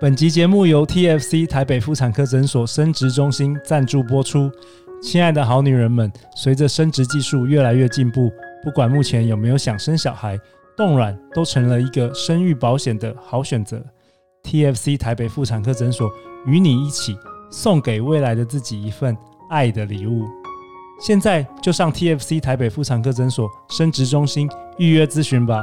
本集节目由 TFC 台北妇产科诊所生殖中心赞助播出。亲爱的好女人们，随着生殖技术越来越进步，不管目前有没有想生小孩，冻卵都成了一个生育保险的好选择。TFC 台北妇产科诊所与你一起送给未来的自己一份爱的礼物。现在就上 TFC 台北妇产科诊所生殖中心预约咨询吧。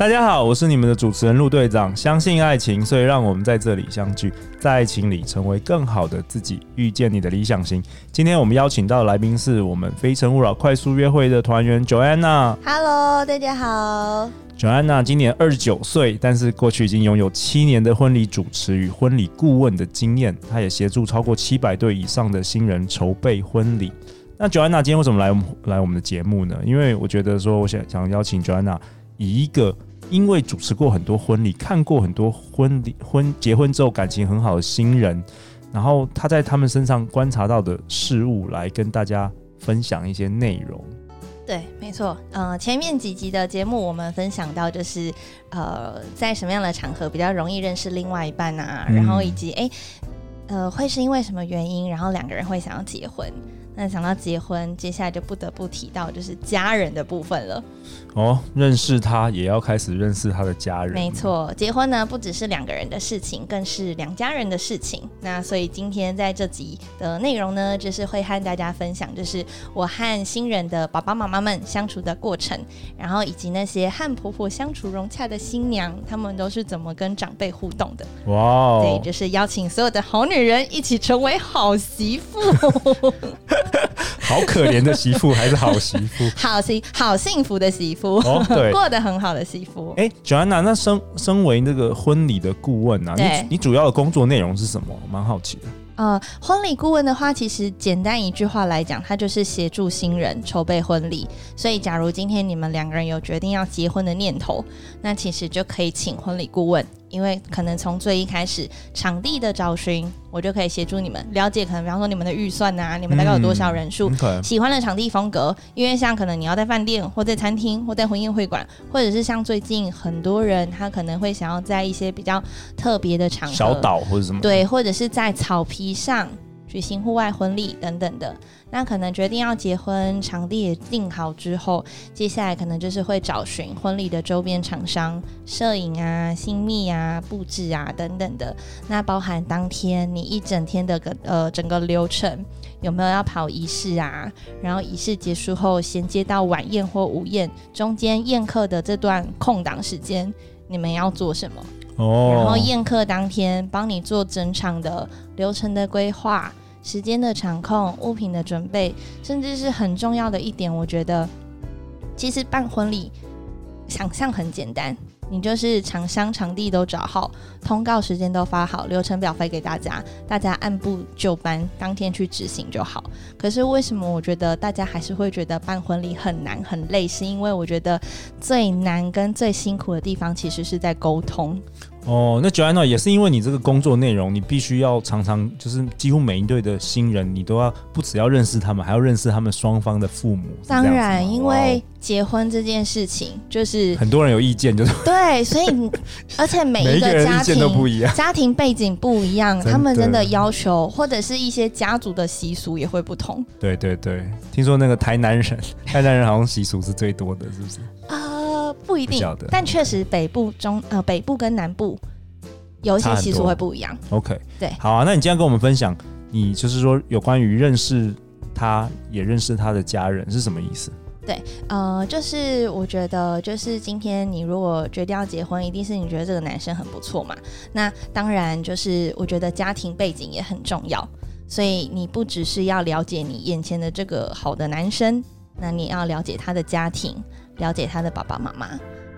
大家好，我是你们的主持人陆队长。相信爱情，所以让我们在这里相聚，在爱情里成为更好的自己，遇见你的理想型。今天我们邀请到的来宾是我们非诚勿扰快速约会的团员 Joanna。Hello，大家好。Joanna 今年二十九岁，但是过去已经拥有七年的婚礼主持与婚礼顾问的经验。她也协助超过七百对以上的新人筹备婚礼。那 Joanna 今天为什么来来我们的节目呢？因为我觉得说，我想想邀请 Joanna 以一个因为主持过很多婚礼，看过很多婚礼婚结婚之后感情很好的新人，然后他在他们身上观察到的事物，来跟大家分享一些内容。对，没错。呃，前面几集的节目我们分享到，就是呃，在什么样的场合比较容易认识另外一半啊，然后以及哎，呃，会是因为什么原因，然后两个人会想要结婚。那想到结婚，接下来就不得不提到就是家人的部分了。哦，认识他也要开始认识他的家人。没错，结婚呢不只是两个人的事情，更是两家人的事情。那所以今天在这集的内容呢，就是会和大家分享，就是我和新人的爸爸妈妈们相处的过程，然后以及那些和婆婆相处融洽的新娘，他们都是怎么跟长辈互动的。哇哦！对，就是邀请所有的好女人一起成为好媳妇。好可怜的媳妇还是好媳妇？好幸好幸福的媳妇，哦，对，过得很好的媳妇。哎，Joanna，那身身为那个婚礼的顾问啊，你你主要的工作内容是什么？蛮好奇的。呃，婚礼顾问的话，其实简单一句话来讲，它就是协助新人筹备婚礼。所以，假如今天你们两个人有决定要结婚的念头，那其实就可以请婚礼顾问。因为可能从最一开始场地的找寻，我就可以协助你们了解，可能比方说你们的预算啊，你们大概有多少人数，嗯、喜欢的场地风格。因为像可能你要在饭店或在餐厅或在婚宴会馆，或者是像最近很多人他可能会想要在一些比较特别的场合，小岛或者什么，对，或者是在草皮上举行户外婚礼等等的。那可能决定要结婚，场地也定好之后，接下来可能就是会找寻婚礼的周边厂商、摄影啊、新密啊、布置啊等等的。那包含当天你一整天的个呃整个流程，有没有要跑仪式啊？然后仪式结束后衔接到晚宴或午宴，中间宴客的这段空档时间，你们要做什么？哦。然后宴客当天帮你做整场的流程的规划。时间的场控、物品的准备，甚至是很重要的一点，我觉得，其实办婚礼想象很简单，你就是厂商、场地都找好，通告时间都发好，流程表发给大家，大家按部就班，当天去执行就好。可是为什么我觉得大家还是会觉得办婚礼很难、很累？是因为我觉得最难跟最辛苦的地方，其实是在沟通。哦，那 Joanna 也是因为你这个工作内容，你必须要常常就是几乎每一对的新人，你都要不只要认识他们，还要认识他们双方的父母。当然，因为结婚这件事情就是很多人有意见，就是对，所以 而且每一个家庭都不一样，家庭背景不一样，他们真的要求或者是一些家族的习俗也会不同。对对对，听说那个台南人，台南人好像习俗是最多的，是不是？啊。不一定，但确实北部中呃北部跟南部有一些习俗会不一样。OK，对，好啊，那你今天跟我们分享，你就是说有关于认识他，也认识他的家人是什么意思？对，呃，就是我觉得，就是今天你如果决定要结婚，一定是你觉得这个男生很不错嘛。那当然，就是我觉得家庭背景也很重要，所以你不只是要了解你眼前的这个好的男生，那你要了解他的家庭。了解他的爸爸妈妈，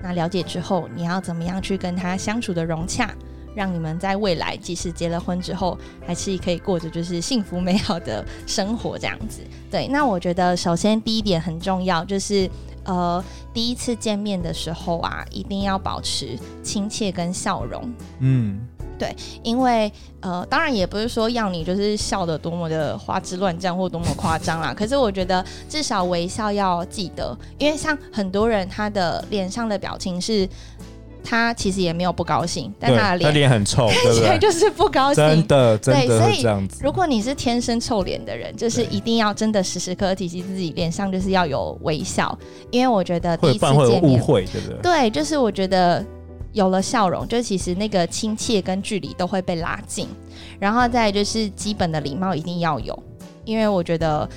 那了解之后，你要怎么样去跟他相处的融洽，让你们在未来即使结了婚之后，还是可以过着就是幸福美好的生活这样子。对，那我觉得首先第一点很重要，就是呃，第一次见面的时候啊，一定要保持亲切跟笑容。嗯，对，因为呃，当然也不是说要你就是笑的多么的花枝乱颤或多么夸张啦。可是我觉得至少微笑要记得，因为像很多人他的脸上的表情是。他其实也没有不高兴，但他的脸很臭，看起来就是不高兴。真的，真的对，这样子。如果你是天生臭脸的人，就是一定要真的时时刻刻提醒自己脸上就是要有微笑，因为我觉得第一次见面会有误会，对不对？对，就是我觉得有了笑容，就其实那个亲切跟距离都会被拉近，然后再就是基本的礼貌一定要有，因为我觉得。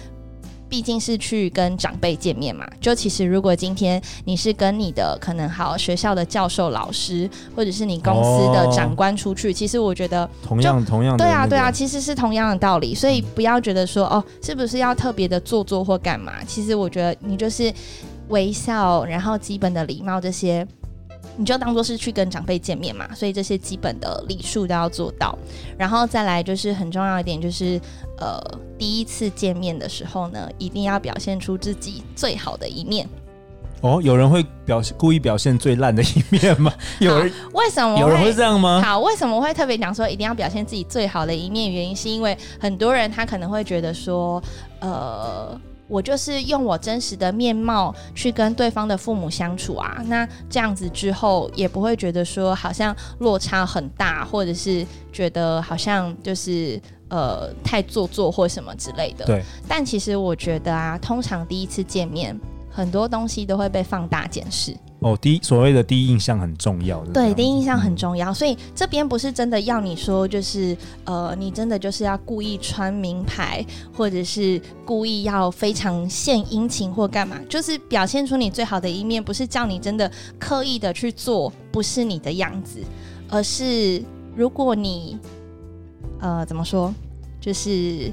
毕竟是去跟长辈见面嘛，就其实如果今天你是跟你的可能好学校的教授老师，或者是你公司的长官出去，哦、其实我觉得同样同样对啊对啊，其实是同样的道理，所以不要觉得说哦，是不是要特别的做作或干嘛？其实我觉得你就是微笑，然后基本的礼貌这些。你就当做是去跟长辈见面嘛，所以这些基本的礼数都要做到。然后再来就是很重要一点，就是呃，第一次见面的时候呢，一定要表现出自己最好的一面。哦，有人会表现故意表现最烂的一面吗？有人为什么有人会这样吗？好，为什么会特别讲说一定要表现自己最好的一面？原因是因为很多人他可能会觉得说，呃。我就是用我真实的面貌去跟对方的父母相处啊，那这样子之后也不会觉得说好像落差很大，或者是觉得好像就是呃太做作或什么之类的。对。但其实我觉得啊，通常第一次见面，很多东西都会被放大检视。哦，第一所谓的第一印象很重要，对，第一印象很重要，嗯、所以这边不是真的要你说，就是呃，你真的就是要故意穿名牌，或者是故意要非常献殷勤或干嘛，就是表现出你最好的一面，不是叫你真的刻意的去做，不是你的样子，而是如果你呃怎么说，就是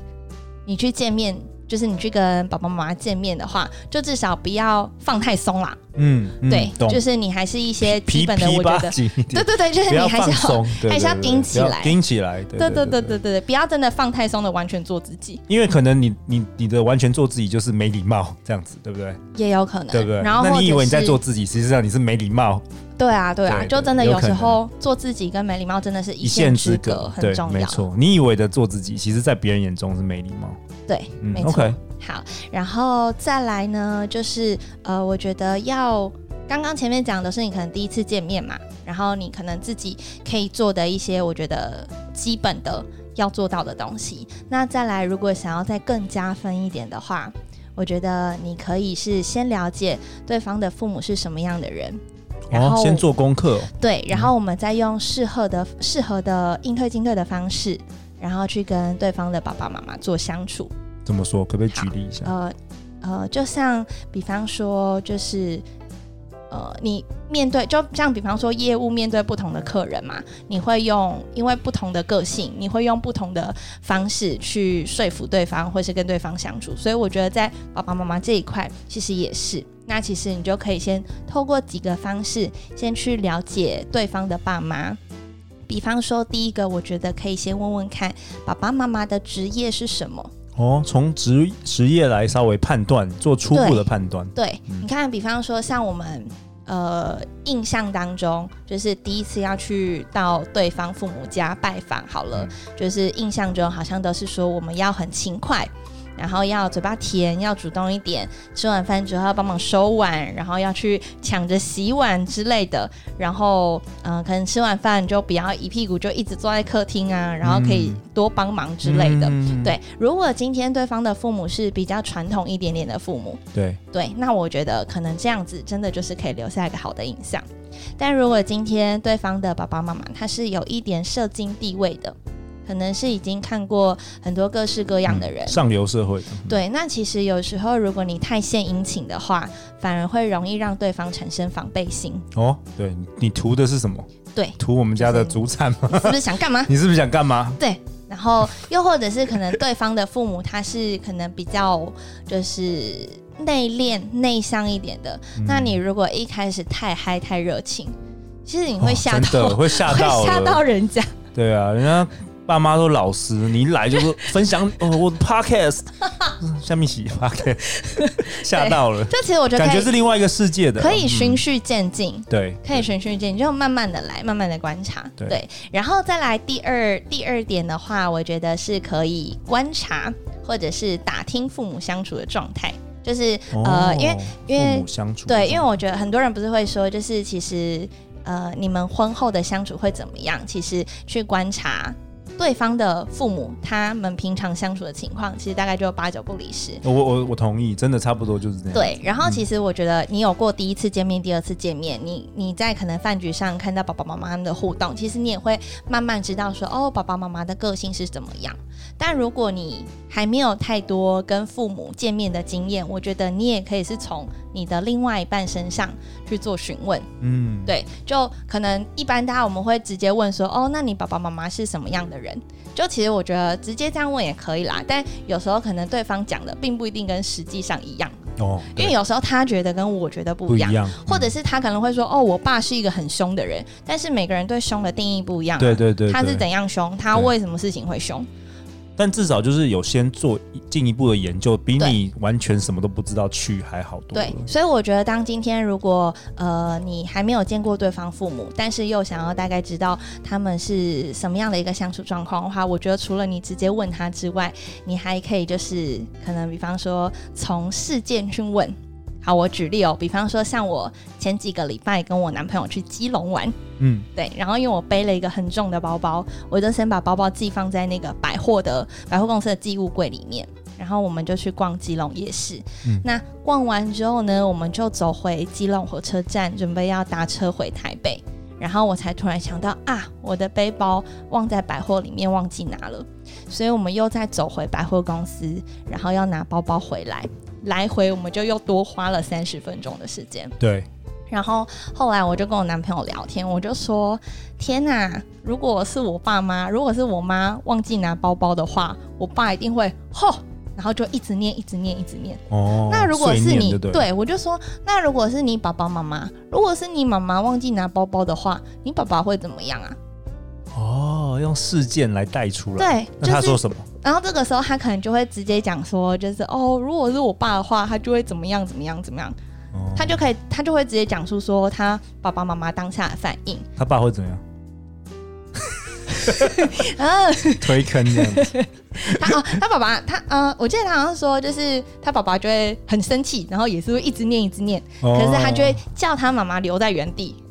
你去见面。就是你去跟爸爸妈妈见面的话，就至少不要放太松啦。嗯，嗯对，就是你还是一些基本的，我觉得，对对对，就是你还是要松，还是要盯起来，盯起来。对对对对对对，不要真的放太松的，完全做自己。因为可能你你你的完全做自己就是没礼貌，这样子对不对？也有可能，对不对？然后那你以为你在做自己，实际上你是没礼貌。对啊，对啊，就真的有时候做自己跟没礼貌真的是一线之隔，很重要。没错，你以为的做自己，其实在别人眼中是没礼貌。对，没错。好，然后再来呢，就是呃，我觉得要刚刚前面讲的是你可能第一次见面嘛，然后你可能自己可以做的一些，我觉得基本的要做到的东西。那再来，如果想要再更加分一点的话，我觉得你可以是先了解对方的父母是什么样的人，然后、哦、先做功课、哦。对，然后我们再用适合的、适合的应对进退的方式，然后去跟对方的爸爸妈妈做相处。怎么说？可不可以举例一下？呃呃，就像比方说，就是呃，你面对，就像比方说，业务面对不同的客人嘛，你会用因为不同的个性，你会用不同的方式去说服对方，或是跟对方相处。所以我觉得在爸爸妈妈这一块，其实也是。那其实你就可以先透过几个方式，先去了解对方的爸妈。比方说，第一个，我觉得可以先问问看爸爸妈妈的职业是什么。哦，从职职业来稍微判断，做初步的判断。对，嗯、你看，比方说像我们呃印象当中，就是第一次要去到对方父母家拜访，好了，嗯、就是印象中好像都是说我们要很勤快。然后要嘴巴甜，要主动一点。吃完饭之后要帮忙收碗，然后要去抢着洗碗之类的。然后，嗯、呃，可能吃完饭就不要一屁股就一直坐在客厅啊，然后可以多帮忙之类的。嗯、对，如果今天对方的父母是比较传统一点点的父母，对对，那我觉得可能这样子真的就是可以留下一个好的印象。但如果今天对方的爸爸妈妈他是有一点社经地位的。可能是已经看过很多各式各样的人，嗯、上流社会的。对，那其实有时候如果你太献殷勤的话，反而会容易让对方产生防备心。哦，对，你图的是什么？对，图我们家的祖产吗？你 是不是想干嘛？你是不是想干嘛？对，然后又或者是可能对方的父母他是可能比较就是内敛内向一点的，嗯、那你如果一开始太嗨太热情，其实你会吓到，哦、会吓 到，会吓到人家。对啊，人家。爸妈都老师，你一来就是分享 哦，我的 podcast，下面洗 podcast，吓到了。这其实我觉得感觉是另外一个世界的，可以循序渐进、嗯。对，可以循序渐进，就慢慢的来，慢慢的观察。对，对，然后再来第二第二点的话，我觉得是可以观察或者是打听父母相处的状态。就是、哦、呃，因为因为相处对，因为我觉得很多人不是会说，就是其实呃，你们婚后的相处会怎么样？其实去观察。对方的父母，他们平常相处的情况，其实大概就八九不离十。我我我同意，真的差不多就是这样。对，然后其实我觉得你有过第一次见面、第二次见面，你你在可能饭局上看到爸爸妈妈他们的互动，其实你也会慢慢知道说，哦，爸爸妈妈的个性是怎么样。但如果你还没有太多跟父母见面的经验，我觉得你也可以是从你的另外一半身上去做询问。嗯，对，就可能一般大家我们会直接问说，哦，那你爸爸妈妈是什么样的人？就其实我觉得直接这样问也可以啦，但有时候可能对方讲的并不一定跟实际上一样哦，因为有时候他觉得跟我觉得不一样，或者是他可能会说哦，我爸是一个很凶的人，但是每个人对凶的定义不一样啊，对对对，他是怎样凶，他为什么事情会凶？但至少就是有先做进一步的研究，比你完全什么都不知道去还好多。对，所以我觉得，当今天如果呃你还没有见过对方父母，但是又想要大概知道他们是什么样的一个相处状况的话，我觉得除了你直接问他之外，你还可以就是可能比方说从事件去问。好，我举例哦，比方说像我前几个礼拜跟我男朋友去基隆玩，嗯，对，然后因为我背了一个很重的包包，我就先把包包寄放在那个百货的百货公司的寄物柜里面，然后我们就去逛基隆夜市。嗯，那逛完之后呢，我们就走回基隆火车站，准备要搭车回台北，然后我才突然想到啊，我的背包忘在百货里面，忘记拿了，所以我们又再走回百货公司，然后要拿包包回来。来回我们就又多花了三十分钟的时间。对，然后后来我就跟我男朋友聊天，我就说：“天哪，如果是我爸妈，如果是我妈忘记拿包包的话，我爸一定会吼，然后就一直念，一直念，一直念。哦，那如果是你，对，对，我就说，那如果是你爸爸妈妈，如果是你妈妈忘记拿包包的话，你爸爸会怎么样啊？”哦，用事件来带出来。对，那他说什么？然后这个时候他可能就会直接讲说，就是哦，如果是我爸的话，他就会怎么样怎么样怎么样。哦，他就可以，他就会直接讲述说他爸爸妈妈当下的反应。他爸会怎样？嗯，推坑这样子。他哦，他爸爸他呃，我记得他好像说，就是他爸爸就会很生气，然后也是会一直念一直念，哦，可是他就会叫他妈妈留在原地。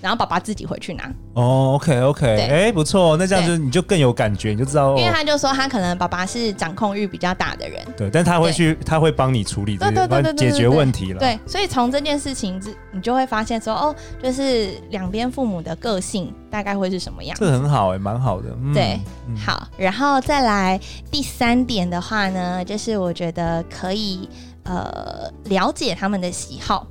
然后爸爸自己回去拿。哦，OK OK，哎，不错，那这样就你就更有感觉，你就知道，因为他就说他可能爸爸是掌控欲比较大的人，对，但他会去，他会帮你处理这个，解决问题了，对，所以从这件事情，你就会发现说，哦，就是两边父母的个性大概会是什么样，这很好哎，蛮好的，对，好，然后再来第三点的话呢，就是我觉得可以呃了解他们的喜好。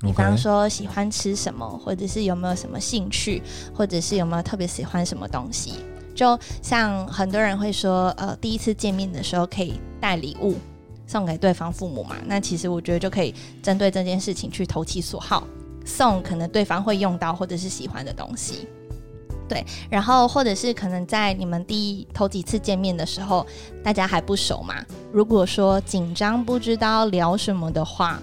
比方说喜欢吃什么，或者是有没有什么兴趣，或者是有没有特别喜欢什么东西。就像很多人会说，呃，第一次见面的时候可以带礼物送给对方父母嘛。那其实我觉得就可以针对这件事情去投其所好，送可能对方会用到或者是喜欢的东西。对，然后或者是可能在你们第一头几次见面的时候，大家还不熟嘛。如果说紧张不知道聊什么的话。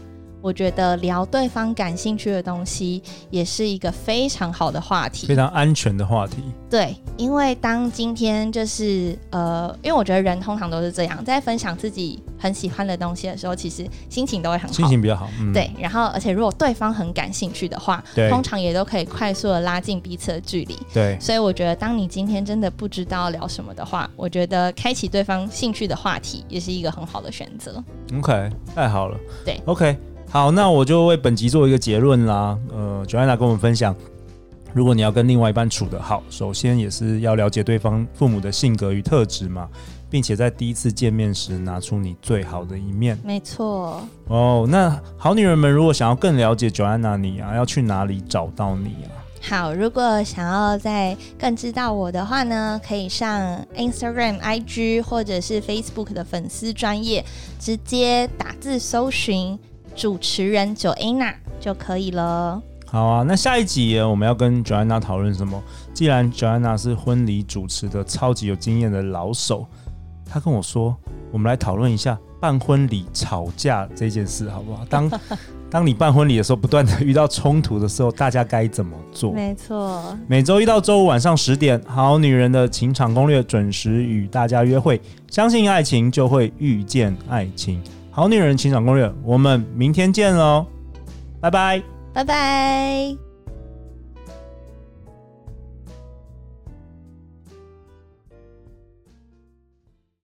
我觉得聊对方感兴趣的东西也是一个非常好的话题，非常安全的话题。对，因为当今天就是呃，因为我觉得人通常都是这样，在分享自己很喜欢的东西的时候，其实心情都会很好，心情比较好。嗯、对，然后而且如果对方很感兴趣的话，通常也都可以快速的拉近彼此的距离。对，所以我觉得当你今天真的不知道聊什么的话，我觉得开启对方兴趣的话题也是一个很好的选择。OK，太好了。对，OK。好，那我就为本集做一个结论啦。呃，Joanna 跟我们分享，如果你要跟另外一半处得好，首先也是要了解对方父母的性格与特质嘛，并且在第一次见面时拿出你最好的一面。没错。哦，那好女人们如果想要更了解 Joanna 你啊，要去哪里找到你啊？好，如果想要再更知道我的话呢，可以上 Instagram、IG 或者是 Facebook 的粉丝专业，直接打字搜寻。主持人 Joanna 就可以了。好啊，那下一集我们要跟 Joanna 讨论什么？既然 Joanna 是婚礼主持的超级有经验的老手，她跟我说，我们来讨论一下办婚礼吵架这件事，好不好？当 当你办婚礼的时候，不断的遇到冲突的时候，大家该怎么做？没错，每周一到周五晚上十点，《好女人的情场攻略》准时与大家约会。相信爱情，就会遇见爱情。好女人情场攻略，我们明天见喽，拜拜。拜拜。